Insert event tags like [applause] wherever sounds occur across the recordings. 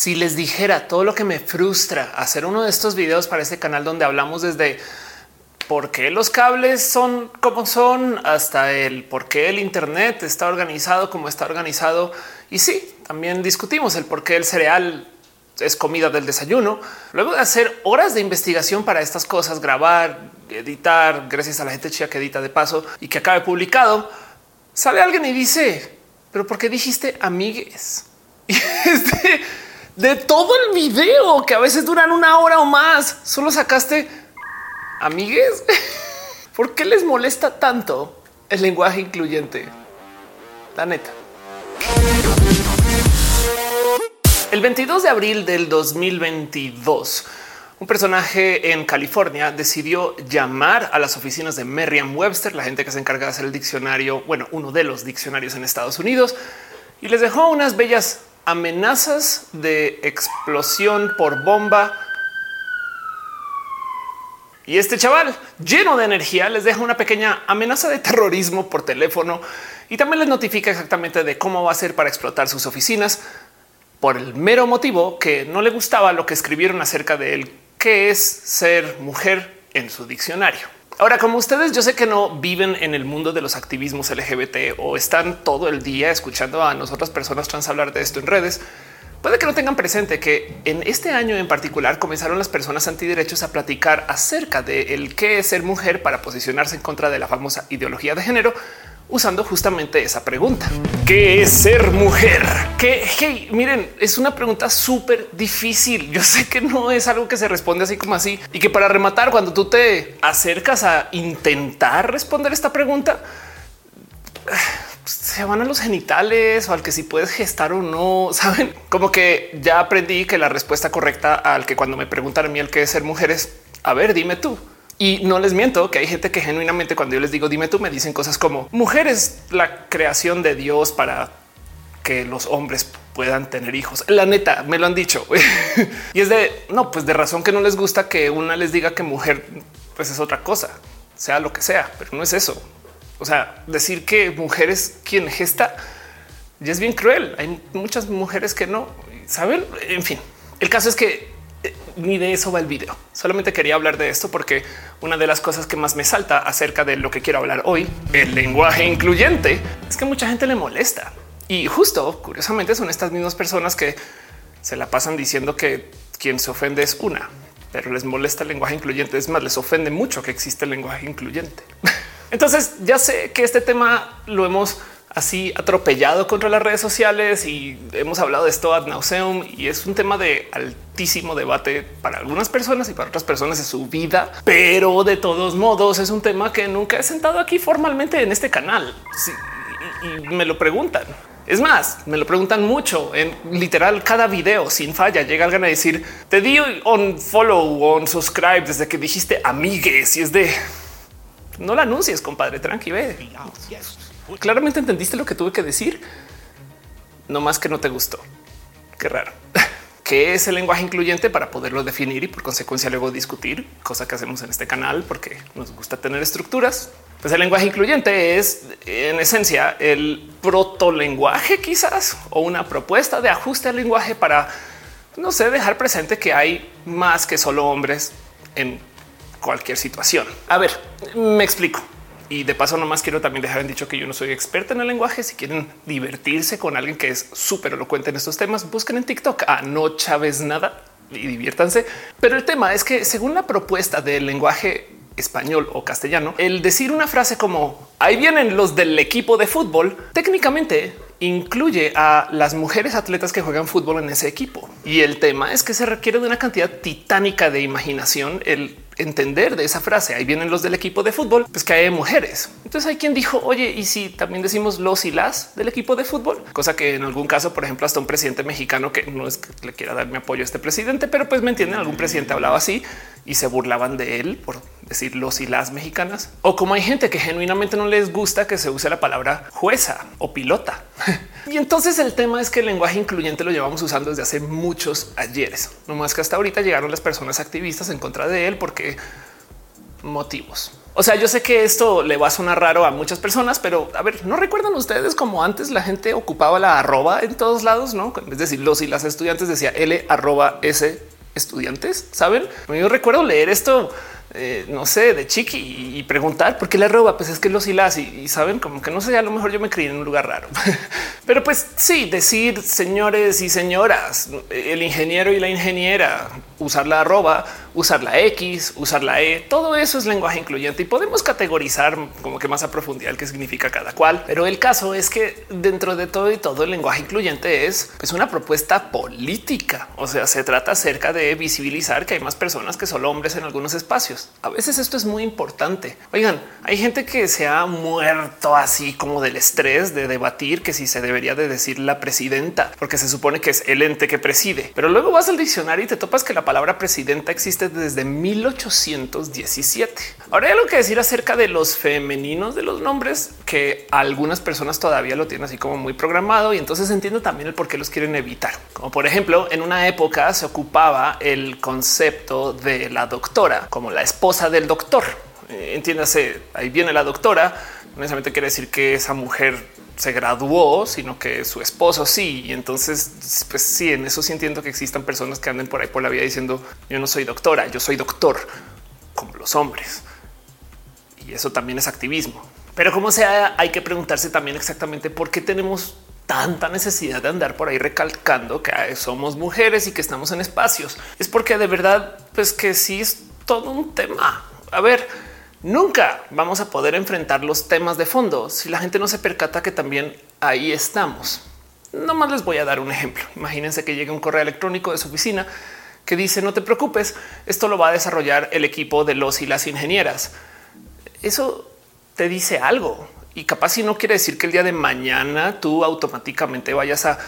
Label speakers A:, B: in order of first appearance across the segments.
A: Si les dijera todo lo que me frustra hacer uno de estos videos para este canal donde hablamos desde por qué los cables son como son hasta el por qué el Internet está organizado como está organizado. Y sí, también discutimos el por qué el cereal es comida del desayuno. Luego de hacer horas de investigación para estas cosas, grabar, editar, gracias a la gente chía que edita de paso y que acabe publicado, sale alguien y dice, pero ¿por qué dijiste amigues? [laughs] Y este de todo el video que a veces duran una hora o más. Solo sacaste amigues. [laughs] ¿Por qué les molesta tanto el lenguaje incluyente? La neta. El 22 de abril del 2022, un personaje en California decidió llamar a las oficinas de Merriam Webster, la gente que se encarga de hacer el diccionario, bueno, uno de los diccionarios en Estados Unidos, y les dejó unas bellas amenazas de explosión por bomba. Y este chaval lleno de energía les deja una pequeña amenaza de terrorismo por teléfono y también les notifica exactamente de cómo va a ser para explotar sus oficinas por el mero motivo que no le gustaba lo que escribieron acerca de él, que es ser mujer en su diccionario. Ahora, como ustedes, yo sé que no viven en el mundo de los activismos LGBT o están todo el día escuchando a nosotras personas trans hablar de esto en redes. Puede que no tengan presente que en este año en particular comenzaron las personas antiderechos a platicar acerca de el qué es ser mujer para posicionarse en contra de la famosa ideología de género, usando justamente esa pregunta. ¿Qué es ser mujer? Que, hey, miren, es una pregunta súper difícil. Yo sé que no es algo que se responde así como así y que para rematar, cuando tú te acercas a intentar responder esta pregunta, [sighs] se van a los genitales o al que si puedes gestar o no. [laughs] Saben como que ya aprendí que la respuesta correcta al que cuando me preguntan a mí el qué es ser mujer es a ver, dime tú. Y no les miento que hay gente que genuinamente cuando yo les digo dime tú me dicen cosas como mujer es la creación de Dios para que los hombres puedan tener hijos. La neta me lo han dicho [laughs] y es de no, pues de razón que no les gusta que una les diga que mujer pues es otra cosa, sea lo que sea, pero no es eso. O sea, decir que mujer es quien gesta ya es bien cruel. Hay muchas mujeres que no saben. En fin, el caso es que ni de eso va el video. Solamente quería hablar de esto porque una de las cosas que más me salta acerca de lo que quiero hablar hoy, el lenguaje incluyente, es que mucha gente le molesta. Y justo, curiosamente, son estas mismas personas que se la pasan diciendo que quien se ofende es una, pero les molesta el lenguaje incluyente. Es más, les ofende mucho que existe el lenguaje incluyente. [laughs] Entonces, ya sé que este tema lo hemos así atropellado contra las redes sociales y hemos hablado de esto ad nauseum y es un tema de altísimo debate para algunas personas y para otras personas en su vida, pero de todos modos es un tema que nunca he sentado aquí formalmente en este canal y, me lo preguntan. Es más, me lo preguntan mucho en literal cada video sin falla. Llega alguien a decir te di on follow on subscribe desde que dijiste amigues y es de no la anuncies, compadre. Tranqui, ve. Claramente entendiste lo que tuve que decir, no más que no te gustó. Qué raro. ¿Qué es el lenguaje incluyente para poderlo definir y por consecuencia luego discutir? Cosa que hacemos en este canal porque nos gusta tener estructuras. Pues el lenguaje incluyente es en esencia el proto lenguaje quizás o una propuesta de ajuste al lenguaje para no sé, dejar presente que hay más que solo hombres en cualquier situación. A ver, me explico. Y de paso, nomás quiero también dejar en dicho que yo no soy experta en el lenguaje. Si quieren divertirse con alguien que es súper elocuente en estos temas, busquen en TikTok a no Chávez nada y diviértanse. Pero el tema es que según la propuesta del lenguaje español o castellano, el decir una frase como ahí vienen los del equipo de fútbol, técnicamente incluye a las mujeres atletas que juegan fútbol en ese equipo. Y el tema es que se requiere de una cantidad titánica de imaginación el entender de esa frase. Ahí vienen los del equipo de fútbol, pues que hay mujeres. Entonces hay quien dijo, oye, y si también decimos los y las del equipo de fútbol, cosa que en algún caso, por ejemplo, hasta un presidente mexicano que no es que le quiera dar mi apoyo a este presidente, pero pues me entienden, algún presidente hablaba así y se burlaban de él por decir los y las mexicanas. O como hay gente que genuinamente no les gusta que se use la palabra jueza o pilota. [laughs] y entonces el tema es que el lenguaje incluyente lo llevamos usando desde hace muchos ayeres. No más que hasta ahorita llegaron las personas activistas en contra de él porque motivos. O sea, yo sé que esto le va a sonar raro a muchas personas, pero a ver, ¿no recuerdan ustedes como antes la gente ocupaba la arroba en todos lados? No, es decir, los y las estudiantes decía L arroba S estudiantes. Saben, yo recuerdo leer esto eh, no sé, de chiqui y, preguntar por qué le roba. Pues es que los hilas y, y, saben como que no sé, a lo mejor yo me crié en un lugar raro, [laughs] pero pues sí, decir señores y señoras, el ingeniero y la ingeniera, usar la arroba, usar la X, usar la E, todo eso es lenguaje incluyente y podemos categorizar como que más a profundidad el que significa cada cual. Pero el caso es que dentro de todo y todo el lenguaje incluyente es pues, una propuesta política. O sea, se trata acerca de visibilizar que hay más personas que solo hombres en algunos espacios. A veces esto es muy importante. Oigan, hay gente que se ha muerto así como del estrés de debatir que si se debería de decir la presidenta, porque se supone que es el ente que preside. Pero luego vas al diccionario y te topas que la palabra presidenta existe desde 1817. Ahora hay algo que decir acerca de los femeninos de los nombres que algunas personas todavía lo tienen así como muy programado y entonces entiendo también el por qué los quieren evitar. Como por ejemplo, en una época se ocupaba el concepto de la doctora como la esposa del doctor. Eh, entiéndase, ahí viene la doctora, necesariamente quiere decir que esa mujer se graduó, sino que su esposo sí. Y entonces, pues sí, en eso sí entiendo que existan personas que anden por ahí por la vida diciendo yo no soy doctora, yo soy doctor, como los hombres. Y eso también es activismo. Pero como sea, hay que preguntarse también exactamente por qué tenemos tanta necesidad de andar por ahí recalcando que somos mujeres y que estamos en espacios. Es porque de verdad, pues que sí es todo un tema. A ver, Nunca vamos a poder enfrentar los temas de fondo si la gente no se percata que también ahí estamos. No más les voy a dar un ejemplo. Imagínense que llegue un correo electrónico de su oficina que dice no te preocupes, esto lo va a desarrollar el equipo de los y las ingenieras. Eso te dice algo y capaz si no quiere decir que el día de mañana tú automáticamente vayas a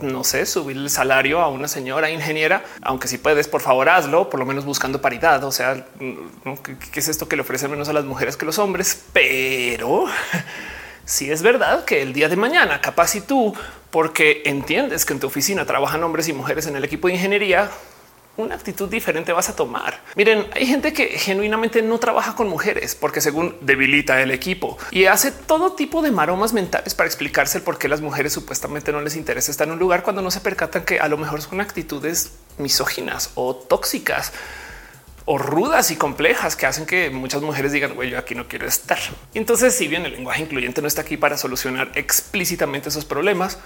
A: no sé, subir el salario a una señora ingeniera, aunque si puedes, por favor, hazlo, por lo menos buscando paridad. O sea, ¿qué, es esto que le ofrecen menos a las mujeres que los hombres? Pero [laughs] si es verdad que el día de mañana, capaz si tú, porque entiendes que en tu oficina trabajan hombres y mujeres en el equipo de ingeniería, una actitud diferente vas a tomar. Miren, hay gente que genuinamente no trabaja con mujeres porque según debilita el equipo y hace todo tipo de maromas mentales para explicarse el por qué las mujeres supuestamente no les interesa estar en un lugar cuando no se percatan que a lo mejor son actitudes misóginas o tóxicas o rudas y complejas que hacen que muchas mujeres digan, güey, yo aquí no quiero estar. Entonces, si bien el lenguaje incluyente no está aquí para solucionar explícitamente esos problemas,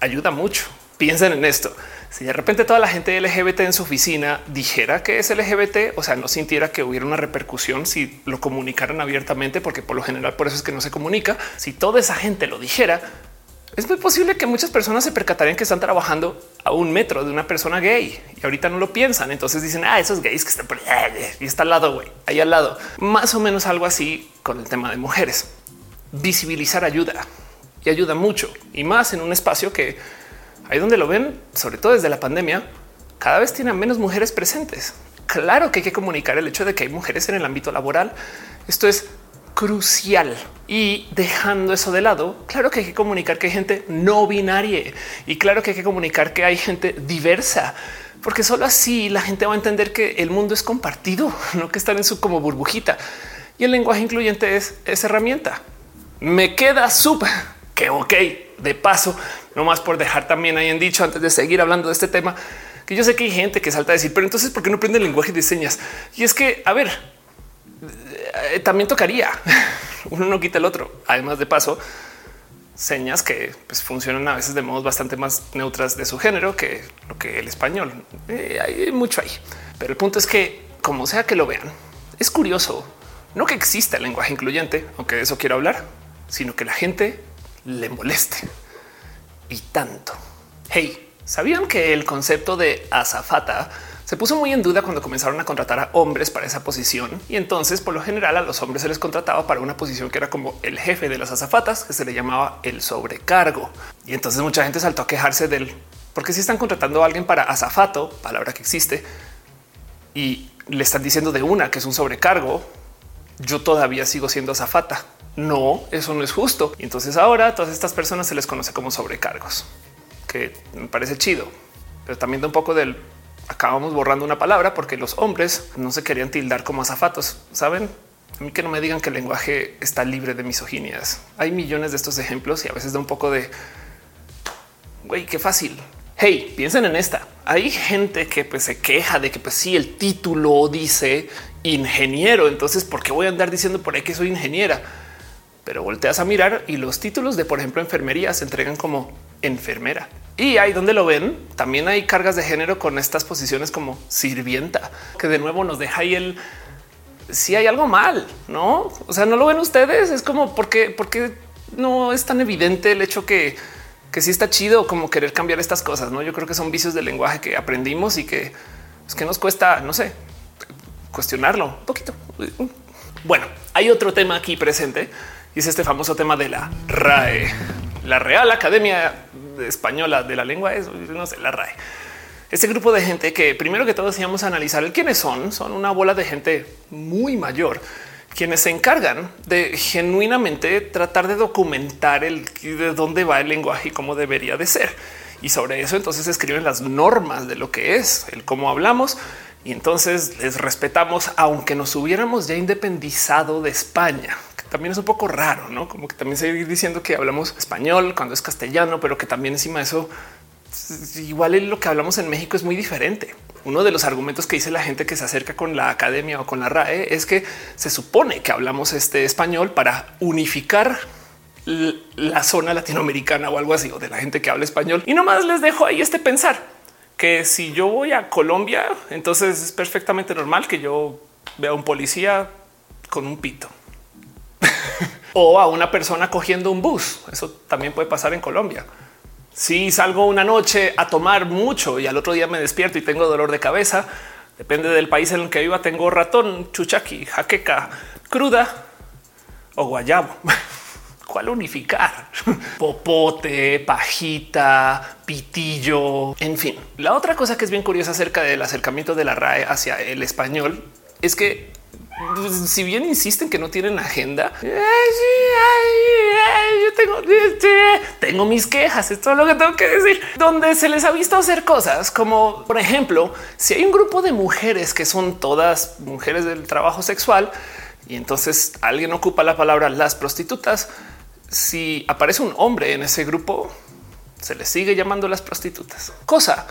A: ayuda mucho. Piensen en esto. Si de repente toda la gente LGBT en su oficina dijera que es LGBT, o sea, no sintiera que hubiera una repercusión si lo comunicaran abiertamente, porque por lo general por eso es que no se comunica. Si toda esa gente lo dijera, es muy posible que muchas personas se percatarían que están trabajando a un metro de una persona gay y ahorita no lo piensan. Entonces dicen, ah, esos gays que están por ahí y está al lado, güey, ahí al lado. Más o menos algo así con el tema de mujeres. Visibilizar ayuda y ayuda mucho y más en un espacio que ahí donde lo ven, sobre todo desde la pandemia, cada vez tienen menos mujeres presentes. Claro que hay que comunicar el hecho de que hay mujeres en el ámbito laboral. Esto es crucial y dejando eso de lado, claro que hay que comunicar que hay gente no binaria y claro que hay que comunicar que hay gente diversa, porque solo así la gente va a entender que el mundo es compartido, [laughs] no que están en su como burbujita. Y el lenguaje incluyente es esa herramienta. Me queda súper que ok, de paso, no más por dejar también ahí en dicho antes de seguir hablando de este tema, que yo sé que hay gente que salta a decir, pero entonces, ¿por qué no aprende el lenguaje de señas? Y es que, a ver, eh, también tocaría, [laughs] uno no quita el otro. Además de paso, señas que pues, funcionan a veces de modos bastante más neutras de su género que lo que el español. Eh, hay mucho ahí. Pero el punto es que, como sea que lo vean, es curioso, no que exista el lenguaje incluyente, aunque de eso quiero hablar, sino que la gente le moleste. Y tanto. Hey, ¿sabían que el concepto de azafata se puso muy en duda cuando comenzaron a contratar a hombres para esa posición? Y entonces, por lo general, a los hombres se les contrataba para una posición que era como el jefe de las azafatas, que se le llamaba el sobrecargo. Y entonces mucha gente saltó a quejarse del porque si están contratando a alguien para azafato, palabra que existe, y le están diciendo de una que es un sobrecargo, yo todavía sigo siendo azafata no, eso no es justo. Y entonces ahora todas estas personas se les conoce como sobrecargos, que me parece chido, pero también da un poco del acabamos borrando una palabra porque los hombres no se querían tildar como azafatos. Saben, A mí que no me digan que el lenguaje está libre de misoginias. Hay millones de estos ejemplos y a veces da un poco de güey, qué fácil. Hey, piensen en esta. Hay gente que pues, se queja de que pues sí, el título dice ingeniero. Entonces, ¿por qué voy a andar diciendo por ahí que soy ingeniera? Pero volteas a mirar y los títulos de, por ejemplo, enfermería se entregan como enfermera. Y ahí donde lo ven, también hay cargas de género con estas posiciones como sirvienta, que de nuevo nos deja ahí el si hay algo mal, no? O sea, no lo ven ustedes. Es como porque, porque no es tan evidente el hecho que que sí está chido como querer cambiar estas cosas. No, yo creo que son vicios del lenguaje que aprendimos y que es pues, que nos cuesta, no sé, cuestionarlo un poquito. Bueno, hay otro tema aquí presente y es este famoso tema de la RAE, la Real Academia Española de la Lengua. Es no sé, la RAE. Este grupo de gente que primero que todo íbamos a analizar el quiénes son, son una bola de gente muy mayor quienes se encargan de genuinamente tratar de documentar el de dónde va el lenguaje y cómo debería de ser. Y sobre eso entonces escriben las normas de lo que es el cómo hablamos. Y entonces les respetamos, aunque nos hubiéramos ya independizado de España, que también es un poco raro, no como que también seguir diciendo que hablamos español cuando es castellano, pero que también encima de eso igual lo que hablamos en México es muy diferente. Uno de los argumentos que dice la gente que se acerca con la academia o con la RAE es que se supone que hablamos este español para unificar la zona latinoamericana o algo así, o de la gente que habla español. Y nomás les dejo ahí este pensar que si yo voy a Colombia, entonces es perfectamente normal que yo vea a un policía con un pito [laughs] o a una persona cogiendo un bus. Eso también puede pasar en Colombia. Si salgo una noche a tomar mucho y al otro día me despierto y tengo dolor de cabeza, depende del país en el que viva, tengo ratón, chuchaqui, jaqueca, cruda o guayabo. [laughs] ¿Cuál unificar? [laughs] Popote, pajita, pitillo, en fin. La otra cosa que es bien curiosa acerca del acercamiento de la RAE hacia el español es que pues, si bien insisten que no tienen agenda, yo tengo, tengo mis quejas. Esto es lo que tengo que decir, donde se les ha visto hacer cosas como, por ejemplo, si hay un grupo de mujeres que son todas mujeres del trabajo sexual y entonces alguien ocupa la palabra las prostitutas. Si aparece un hombre en ese grupo, se les sigue llamando las prostitutas, cosa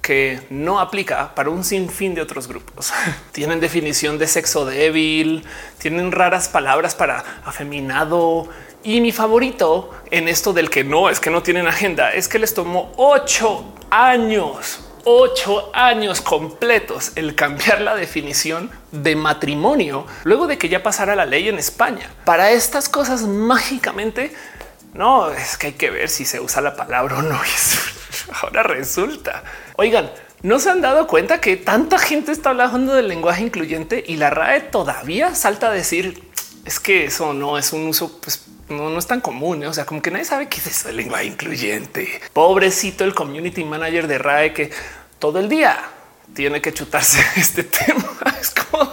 A: que no aplica para un sinfín de otros grupos. [laughs] tienen definición de sexo débil, tienen raras palabras para afeminado. Y mi favorito en esto del que no es que no tienen agenda es que les tomó ocho años, ocho años completos el cambiar la definición de matrimonio luego de que ya pasara la ley en España. Para estas cosas mágicamente no es que hay que ver si se usa la palabra o no. [laughs] Ahora resulta. Oigan, no se han dado cuenta que tanta gente está hablando del lenguaje incluyente y la RAE todavía salta a decir es que eso no es un uso, pues no, no es tan común. ¿eh? O sea, como que nadie sabe qué es eso del lenguaje incluyente. Pobrecito el community manager de RAE que todo el día tiene que chutarse [laughs] este tema. Es como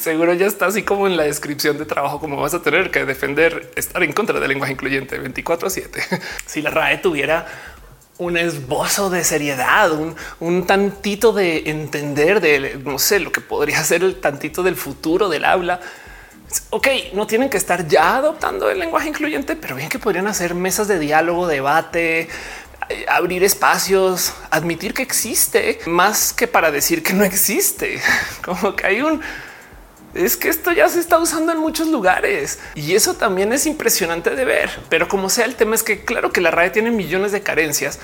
A: seguro ya está así como en la descripción de trabajo, como vas a tener que defender estar en contra del lenguaje incluyente 24 a 7. Si la RAE tuviera un esbozo de seriedad, un, tantito de entender de no sé lo que podría ser el tantito del futuro del habla. Ok, no tienen que estar ya adoptando el lenguaje incluyente, pero bien que podrían hacer mesas de diálogo, debate, eh, abrir espacios, admitir que existe más que para decir que no existe. [laughs] Como que hay un es que esto ya se está usando en muchos lugares y eso también es impresionante de ver. Pero como sea, el tema es que claro que la RAE tiene millones de carencias,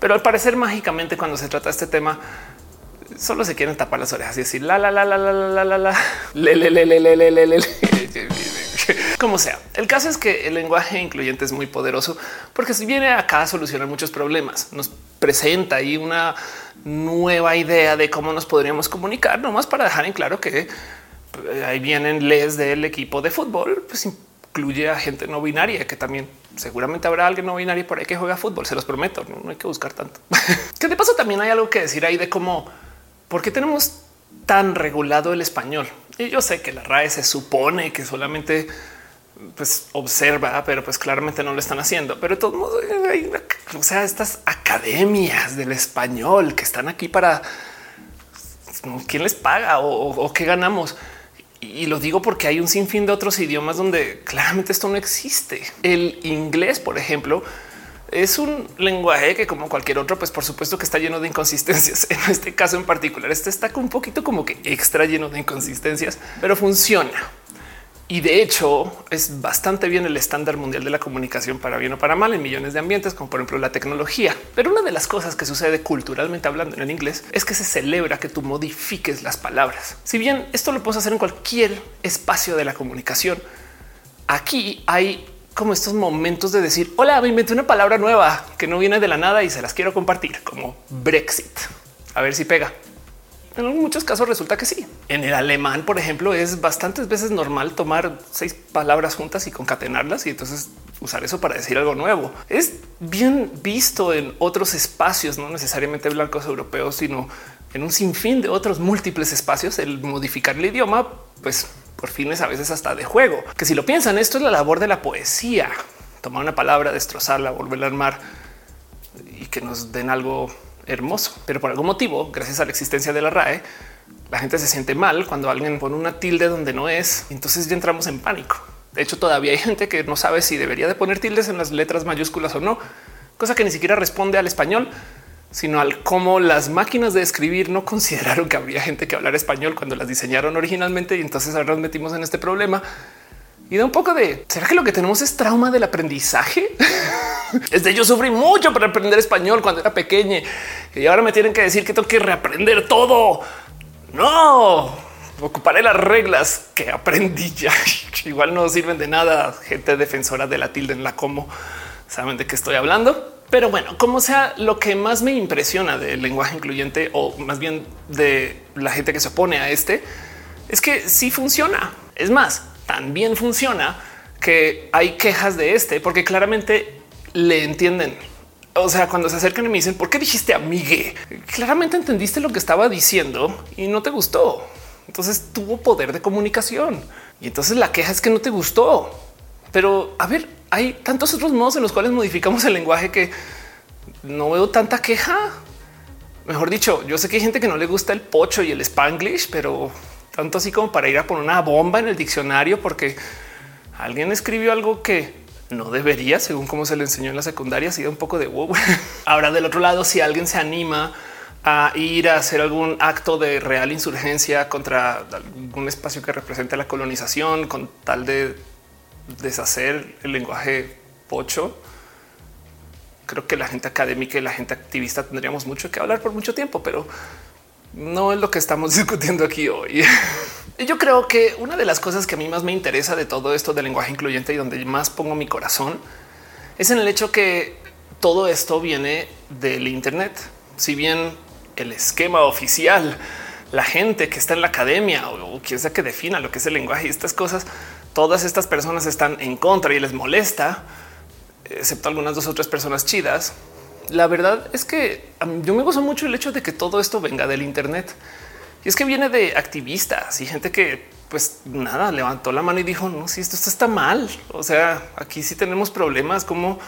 A: pero al parecer mágicamente cuando se trata de este tema solo se quieren tapar las orejas y decir la la la la la la la la le como sea. El caso es que el lenguaje incluyente es muy poderoso porque si viene acá a solucionar muchos problemas, nos presenta ahí una nueva idea de cómo nos podríamos comunicar, nomás para dejar en claro que ahí vienen les del equipo de fútbol, pues incluye a gente no binaria que también seguramente habrá alguien no binario por ahí que juega fútbol. Se los prometo. No, hay que buscar tanto. [laughs] que de paso también hay algo que decir ahí de cómo, por qué tenemos tan regulado el español. Y yo sé que la RAE se supone que solamente pues observa, pero pues claramente no lo están haciendo. Pero de todos modos, o sea, estas academias del español que están aquí para quién les paga o qué ganamos Y lo digo porque hay un sinfín de otros idiomas donde claramente esto no existe. El inglés, por ejemplo, es un lenguaje que como cualquier otro, pues por supuesto que está lleno de inconsistencias. [laughs] En este caso en particular, este está un poquito como que extra lleno de inconsistencias, pero funciona. Y de hecho es bastante bien el estándar mundial de la comunicación para bien o para mal en millones de ambientes, como por ejemplo la tecnología. Pero una de las cosas que sucede culturalmente hablando en el inglés es que se celebra que tú modifiques las palabras. Si bien esto lo puedes hacer en cualquier espacio de la comunicación, aquí hay como estos momentos de decir, hola, me inventé una palabra nueva que no viene de la nada y se las quiero compartir, como Brexit. A ver si pega. En muchos casos resulta que sí. En el alemán, por ejemplo, es bastantes veces normal tomar seis palabras juntas y concatenarlas y entonces usar eso para decir algo nuevo. Es bien visto en otros espacios, no necesariamente blancos europeos, sino en un sinfín de otros múltiples espacios. El modificar el idioma, pues por fines a veces hasta de juego, que si lo piensan, esto es la labor de la poesía, tomar una palabra, destrozarla, volverla a armar y que nos den algo hermoso. Pero por algún motivo, gracias a la existencia de la RAE, la gente se siente mal cuando alguien pone una tilde donde no es. Entonces ya entramos en pánico. De hecho, todavía hay gente que no sabe si debería de poner tildes en las letras mayúsculas o no, cosa que ni siquiera responde al español, sino al cómo las máquinas de escribir no consideraron que habría gente que hablar español cuando las diseñaron originalmente. Y entonces ahora nos metimos en este problema y da un poco de será que lo que tenemos es trauma del aprendizaje. [laughs] es de yo sufrí mucho para aprender español cuando era pequeña y ahora me tienen que decir que tengo que reaprender todo. No ocuparé las reglas que aprendí ya. [laughs] Igual no sirven de nada. Gente defensora de la tilde en la como saben de qué estoy hablando. Pero bueno, como sea, lo que más me impresiona del lenguaje incluyente o más bien de la gente que se opone a este es que sí funciona. Es más, también funciona que hay quejas de este porque claramente le entienden. O sea, cuando se acercan y me dicen por qué dijiste amigue, claramente entendiste lo que estaba diciendo y no te gustó. Entonces tuvo poder de comunicación y entonces la queja es que no te gustó. Pero a ver, hay tantos otros modos en los cuales modificamos el lenguaje que no veo tanta queja. Mejor dicho, yo sé que hay gente que no le gusta el pocho y el spanglish, pero tanto así como para ir a poner una bomba en el diccionario porque alguien escribió algo que no debería, según cómo se le enseñó en la secundaria, sido un poco de wow. [laughs] Ahora del otro lado, si alguien se anima a ir a hacer algún acto de real insurgencia contra algún espacio que represente la colonización con tal de deshacer el lenguaje pocho, creo que la gente académica y la gente activista tendríamos mucho que hablar por mucho tiempo, pero no es lo que estamos [laughs] discutiendo aquí hoy. [laughs] Yo creo que una de las cosas que a mí más me interesa de todo esto del lenguaje incluyente y donde más pongo mi corazón es en el hecho que todo esto viene del Internet. Si bien el esquema oficial, la gente que está en la academia o quien sea que defina lo que es el lenguaje y estas cosas, todas estas personas están en contra y les molesta, excepto algunas dos o tres personas chidas la verdad es que yo me gozo mucho el hecho de que todo esto venga del Internet. Y es que viene de activistas y gente que pues nada, levantó la mano y dijo, no, si esto, está mal. O sea, aquí sí tenemos problemas como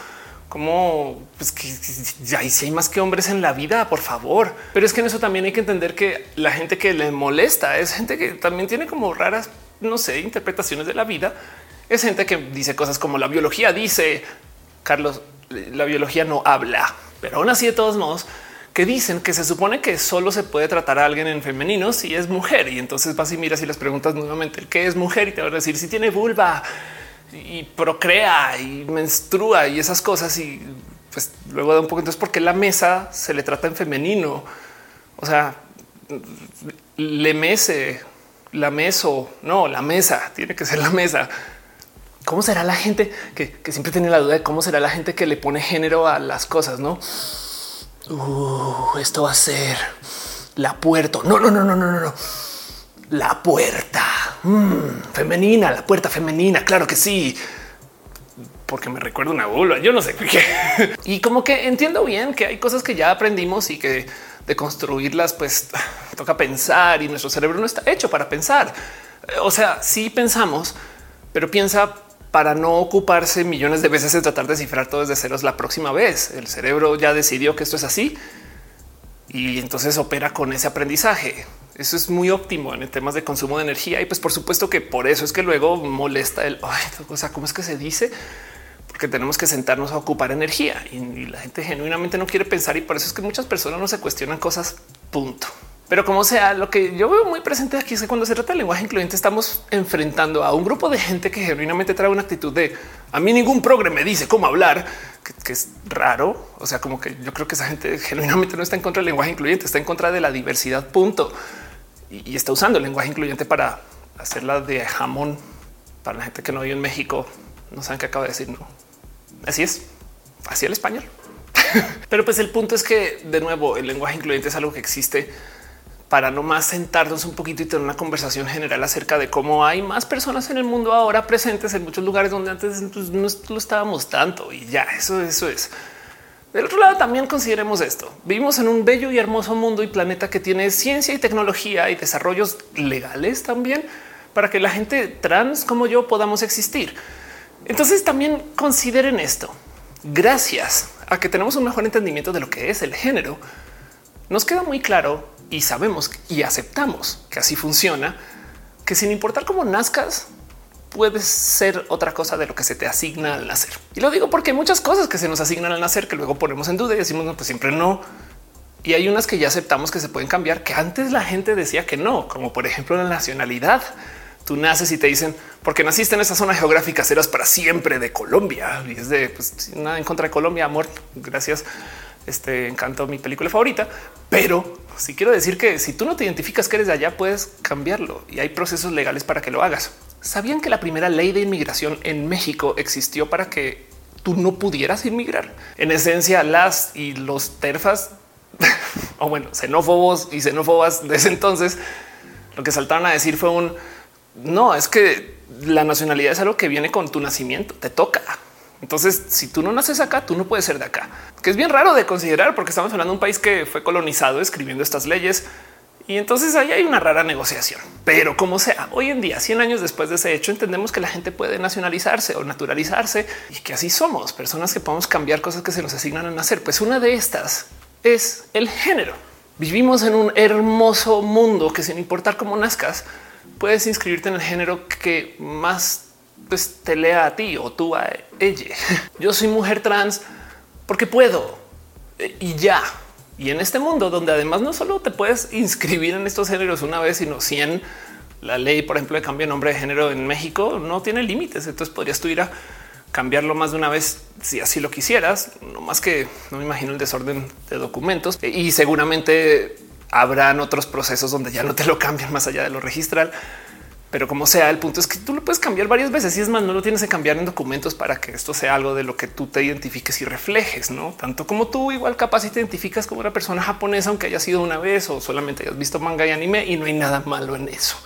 A: como pues que ya si hay más que hombres en la vida, por favor. Pero es que en eso también hay que entender que la gente que le molesta es gente que también tiene como raras, no sé, interpretaciones de la vida. Es gente que dice cosas como la biología dice, Carlos, la biología no habla pero aún así de todos modos que dicen que se supone que solo se puede tratar a alguien en femenino si es mujer. Y entonces vas y miras y les preguntas nuevamente qué es mujer y te va a decir si tiene vulva y procrea y menstrua y esas cosas. Y pues luego da un poco entonces porque la mesa se le trata en femenino. O sea, le mese, la meso, no, la mesa, tiene que ser la mesa. ¿Cómo será la gente que, siempre tiene la duda de cómo será la gente que le pone género a las cosas? No, uh, esto va a ser la puerta. No, no, no, no, no, no, La puerta mm, femenina, la puerta femenina. Claro que sí, porque me recuerda una vulva. Yo no sé qué. [laughs] y como que entiendo bien que hay cosas que ya aprendimos y que de construirlas, pues toca pensar y nuestro cerebro no está hecho para pensar. O sea, sí pensamos, pero piensa para no ocuparse millones de veces en tratar de cifrar todo desde ceros la próxima vez. El cerebro ya decidió que esto es así y entonces opera con ese aprendizaje. Eso es muy óptimo en temas de consumo de energía. Y pues por supuesto que por eso es que luego molesta el, o sea, ¿cómo es que se dice? Porque tenemos que sentarnos a ocupar energía y, la gente genuinamente no quiere pensar y por eso es que muchas personas no se cuestionan cosas, punto. Pero como sea, lo que yo veo muy presente aquí es que cuando se trata de lenguaje incluyente estamos enfrentando a un grupo de gente que genuinamente trae una actitud de a mí ningún progre me dice cómo hablar, que, es raro. O sea, como que yo creo que esa gente genuinamente no está en contra del lenguaje incluyente, está en contra de la diversidad, punto. Y, está usando el lenguaje incluyente para hacerla de jamón para la gente que no vive en México. No saben qué acaba de decir. No, así es, así el español. [laughs] Pero pues el punto es que de nuevo el lenguaje incluyente es algo que existe para no más sentarnos un poquito y tener una conversación general acerca de cómo hay más personas en el mundo ahora presentes en muchos lugares donde antes pues, no estábamos tanto y ya eso, eso es. Del otro lado, también consideremos esto. Vivimos en un bello y hermoso mundo y planeta que tiene ciencia y tecnología y desarrollos legales también para que la gente trans como yo podamos existir. Entonces también consideren esto. Gracias a que tenemos un mejor entendimiento de lo que es el género, nos queda muy claro y sabemos y aceptamos que así funciona, que sin importar cómo nazcas, puedes ser otra cosa de lo que se te asigna al nacer. Y lo digo porque hay muchas cosas que se nos asignan al nacer que luego ponemos en duda y decimos, no, pues siempre no. Y hay unas que ya aceptamos que se pueden cambiar, que antes la gente decía que no, como por ejemplo la nacionalidad. Tú naces y te dicen, porque naciste en esa zona geográfica, serás para siempre de Colombia. Y es de pues, nada en contra de Colombia, amor. Gracias. Este encantó mi película favorita, pero si quiero decir que si tú no te identificas que eres de allá, puedes cambiarlo y hay procesos legales para que lo hagas. ¿Sabían que la primera ley de inmigración en México existió para que tú no pudieras inmigrar? En esencia, las y los terfas, [laughs] o bueno, xenófobos y xenófobas de ese entonces, lo que saltaron a decir fue un no, es que la nacionalidad es algo que viene con tu nacimiento, te toca. Entonces, si tú no naces acá, tú no puedes ser de acá, que es bien raro de considerar porque estamos hablando de un país que fue colonizado escribiendo estas leyes. Y entonces ahí hay una rara negociación. Pero como sea, hoy en día, 100 años después de ese hecho, entendemos que la gente puede nacionalizarse o naturalizarse y que así somos personas que podemos cambiar cosas que se nos asignan a nacer. Pues una de estas es el género. Vivimos en un hermoso mundo que sin importar cómo nazcas, puedes inscribirte en el género que más pues te lea a ti o tú a ella. [laughs] Yo soy mujer trans porque puedo y ya. Y en este mundo donde además no solo te puedes inscribir en estos géneros una vez, sino 100, la ley, por ejemplo, de cambio de nombre de género en México no tiene límites. Entonces podrías tú ir a cambiarlo más de una vez si así lo quisieras. No más que no me imagino el desorden de documentos y seguramente habrán otros procesos donde ya no te lo cambian más allá de lo registral. Pero como sea, el punto es que tú lo puedes cambiar varias veces y es más, no lo tienes que cambiar en documentos para que esto sea algo de lo que tú te identifiques y reflejes, no tanto como tú igual capaz si te identificas como una persona japonesa, aunque haya sido una vez o solamente hayas visto manga y anime y no hay nada malo en eso.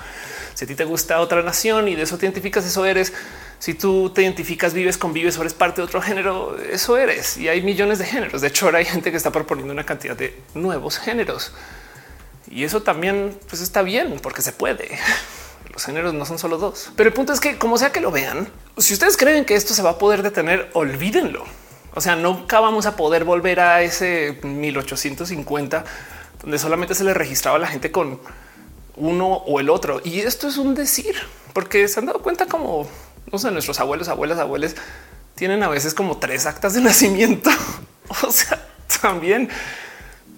A: Si a ti te gusta otra nación y de eso te identificas, eso eres. Si tú te identificas, vives, convives o eres parte de otro género, eso eres. Y hay millones de géneros. De hecho, ahora hay gente que está proponiendo una cantidad de nuevos géneros. Y eso también pues está bien porque se puede. [laughs] Los géneros no son solo dos. Pero el punto es que como sea que lo vean, si ustedes creen que esto se va a poder detener, olvídenlo. O sea, nunca vamos a poder volver a ese 1850 donde solamente se le registraba a la gente con uno o el otro. Y esto es un decir, porque se han dado cuenta como no sé, nuestros abuelos, abuelas, abuelos tienen a veces como tres actas de [laughs] nacimiento. o sea, también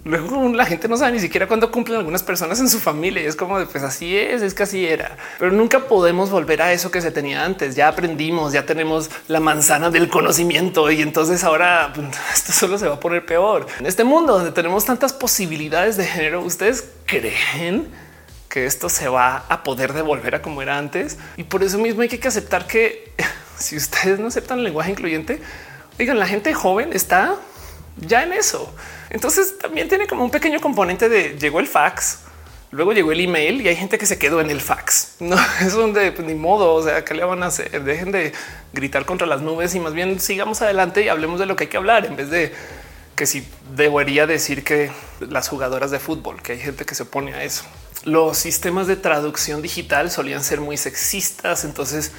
A: Luego la gente no sabe ni siquiera cuándo cumplen algunas personas en su familia. Y es como de pues así es, es que así era. Pero nunca podemos volver a eso que se tenía antes. Ya aprendimos, ya tenemos la manzana del conocimiento y entonces ahora pues, [laughs] esto solo se va a poner peor. En este mundo donde tenemos tantas posibilidades de género, ¿ustedes creen que esto se va a poder devolver a como era antes? Y por eso mismo hay que aceptar que [laughs] si ustedes no aceptan el lenguaje incluyente, digan, la gente joven está ya en eso. Entonces también tiene como un pequeño componente de llegó el fax, luego llegó el email y hay gente que se quedó en el fax. No [laughs] es donde pues, ni modo. O sea, ¿qué le van a hacer? Dejen de gritar contra las nubes y más bien sigamos adelante y hablemos de lo que hay que hablar en vez de que si debería decir que las jugadoras de fútbol, que hay gente que se opone a eso. Los sistemas de traducción digital solían ser muy sexistas. Entonces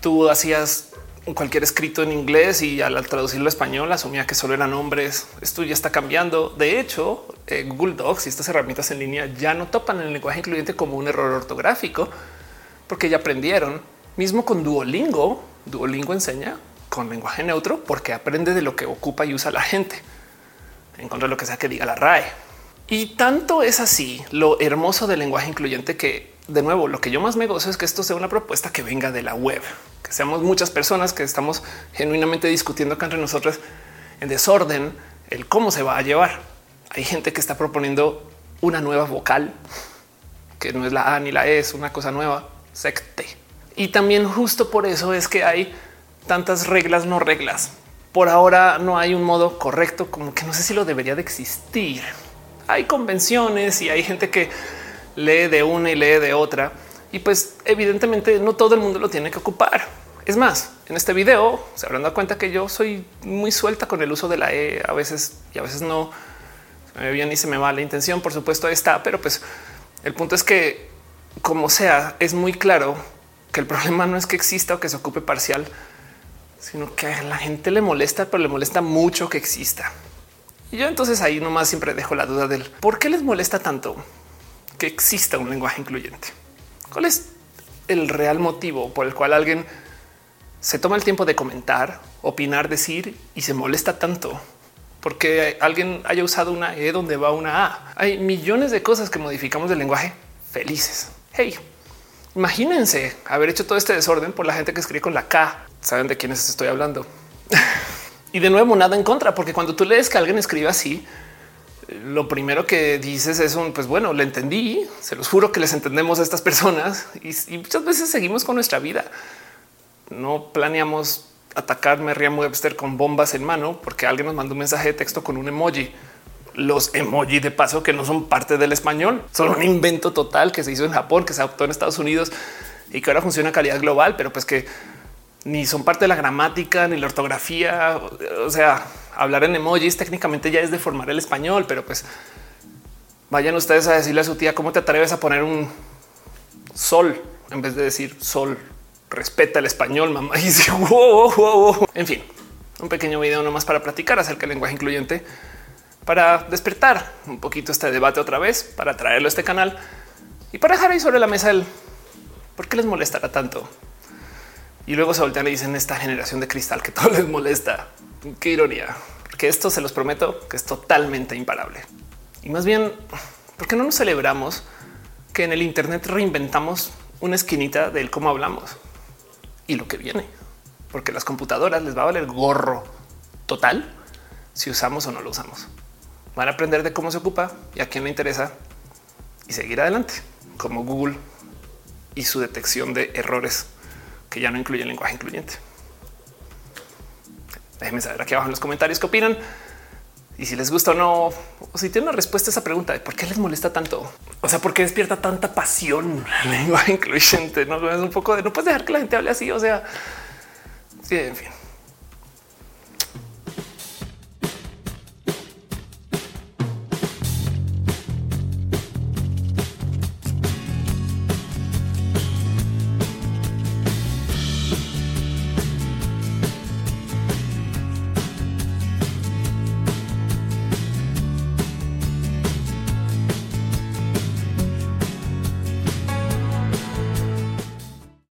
A: tú hacías cualquier escrito en inglés y al traducirlo a español asumía que solo eran hombres. Esto ya está cambiando. De hecho, eh, Google Docs y estas herramientas en línea ya no topan el lenguaje incluyente como un error ortográfico porque ya aprendieron. Mismo con Duolingo, Duolingo enseña con lenguaje neutro porque aprende de lo que ocupa y usa la gente en contra de lo que sea que diga la RAE. Y tanto es así lo hermoso del lenguaje incluyente que de nuevo lo que yo más me gozo es que esto sea una propuesta que venga de la web que seamos muchas personas que estamos genuinamente discutiendo acá entre nosotros en desorden el cómo se va a llevar. Hay gente que está proponiendo una nueva vocal que no es la A ni la E, es una cosa nueva, secte. Y también justo por eso es que hay tantas reglas, no reglas. Por ahora no hay un modo correcto, como que no sé si lo debería de existir. Hay convenciones y hay gente que lee de una y lee de otra y pues evidentemente no todo el mundo lo tiene que ocupar. Es más, en este video se habrán dado cuenta que yo soy muy suelta con el uso de la E a veces y a veces no se me bien y se me va la intención. Por supuesto está, pero pues el punto es que como sea, es muy claro que el [laughs] problema no es que exista o que se ocupe parcial, sino que a la gente le molesta, pero le molesta mucho que exista. Y yo entonces ahí nomás siempre dejo la duda del por qué les molesta tanto que exista un lenguaje incluyente. ¿Cuál es el real motivo por el cual alguien se toma el tiempo de comentar, opinar, decir y se molesta tanto? Porque alguien haya usado una E donde va una A. Hay millones de cosas que modificamos del lenguaje felices. Hey, imagínense haber hecho todo este desorden por la gente que escribe con la K. Saben de quiénes estoy hablando. [laughs] y de nuevo, nada en contra, porque cuando tú lees que alguien escribe así, lo primero que dices es un pues bueno, le entendí. Se los juro que les entendemos a estas personas y, muchas veces seguimos con nuestra vida. No planeamos atacar Merriam Webster con bombas en mano porque alguien nos mandó un mensaje de texto con un emoji. Los emoji de paso que no son parte del español, son un invento total que se hizo en Japón, que se adoptó en Estados Unidos y que ahora funciona a calidad global, pero pues que ni son parte de la gramática ni la ortografía. O sea, hablar en emojis técnicamente ya es deformar el español, pero pues vayan ustedes a decirle a su tía cómo te atreves a poner un sol en vez de decir sol. Respeta el español, mamá. [laughs] Y dice, En fin, un pequeño video nomás para platicar acerca del lenguaje incluyente, para despertar un poquito este debate otra vez, para traerlo a este canal y para dejar ahí sobre la mesa el por qué les molestará tanto. Y luego se voltean y dicen esta generación de cristal que todo les molesta. Qué ironía, porque esto se los prometo que es totalmente imparable. Y más bien, ¿por qué no nos celebramos que en el Internet reinventamos una esquinita del cómo hablamos y lo que viene? Porque las computadoras les va a valer gorro total si usamos o no lo usamos. Van a aprender de cómo se ocupa y a quién le interesa y seguir adelante, como Google y su detección de errores que ya no incluye el lenguaje incluyente. Déjenme saber aquí abajo en los comentarios qué opinan y si les gusta o no, o si tienen una respuesta a esa pregunta de por qué les molesta tanto. O sea, por qué despierta tanta pasión el [laughs] lenguaje incluyente. No es un poco de no puedes dejar que la gente hable así. O sea, sí, en fin.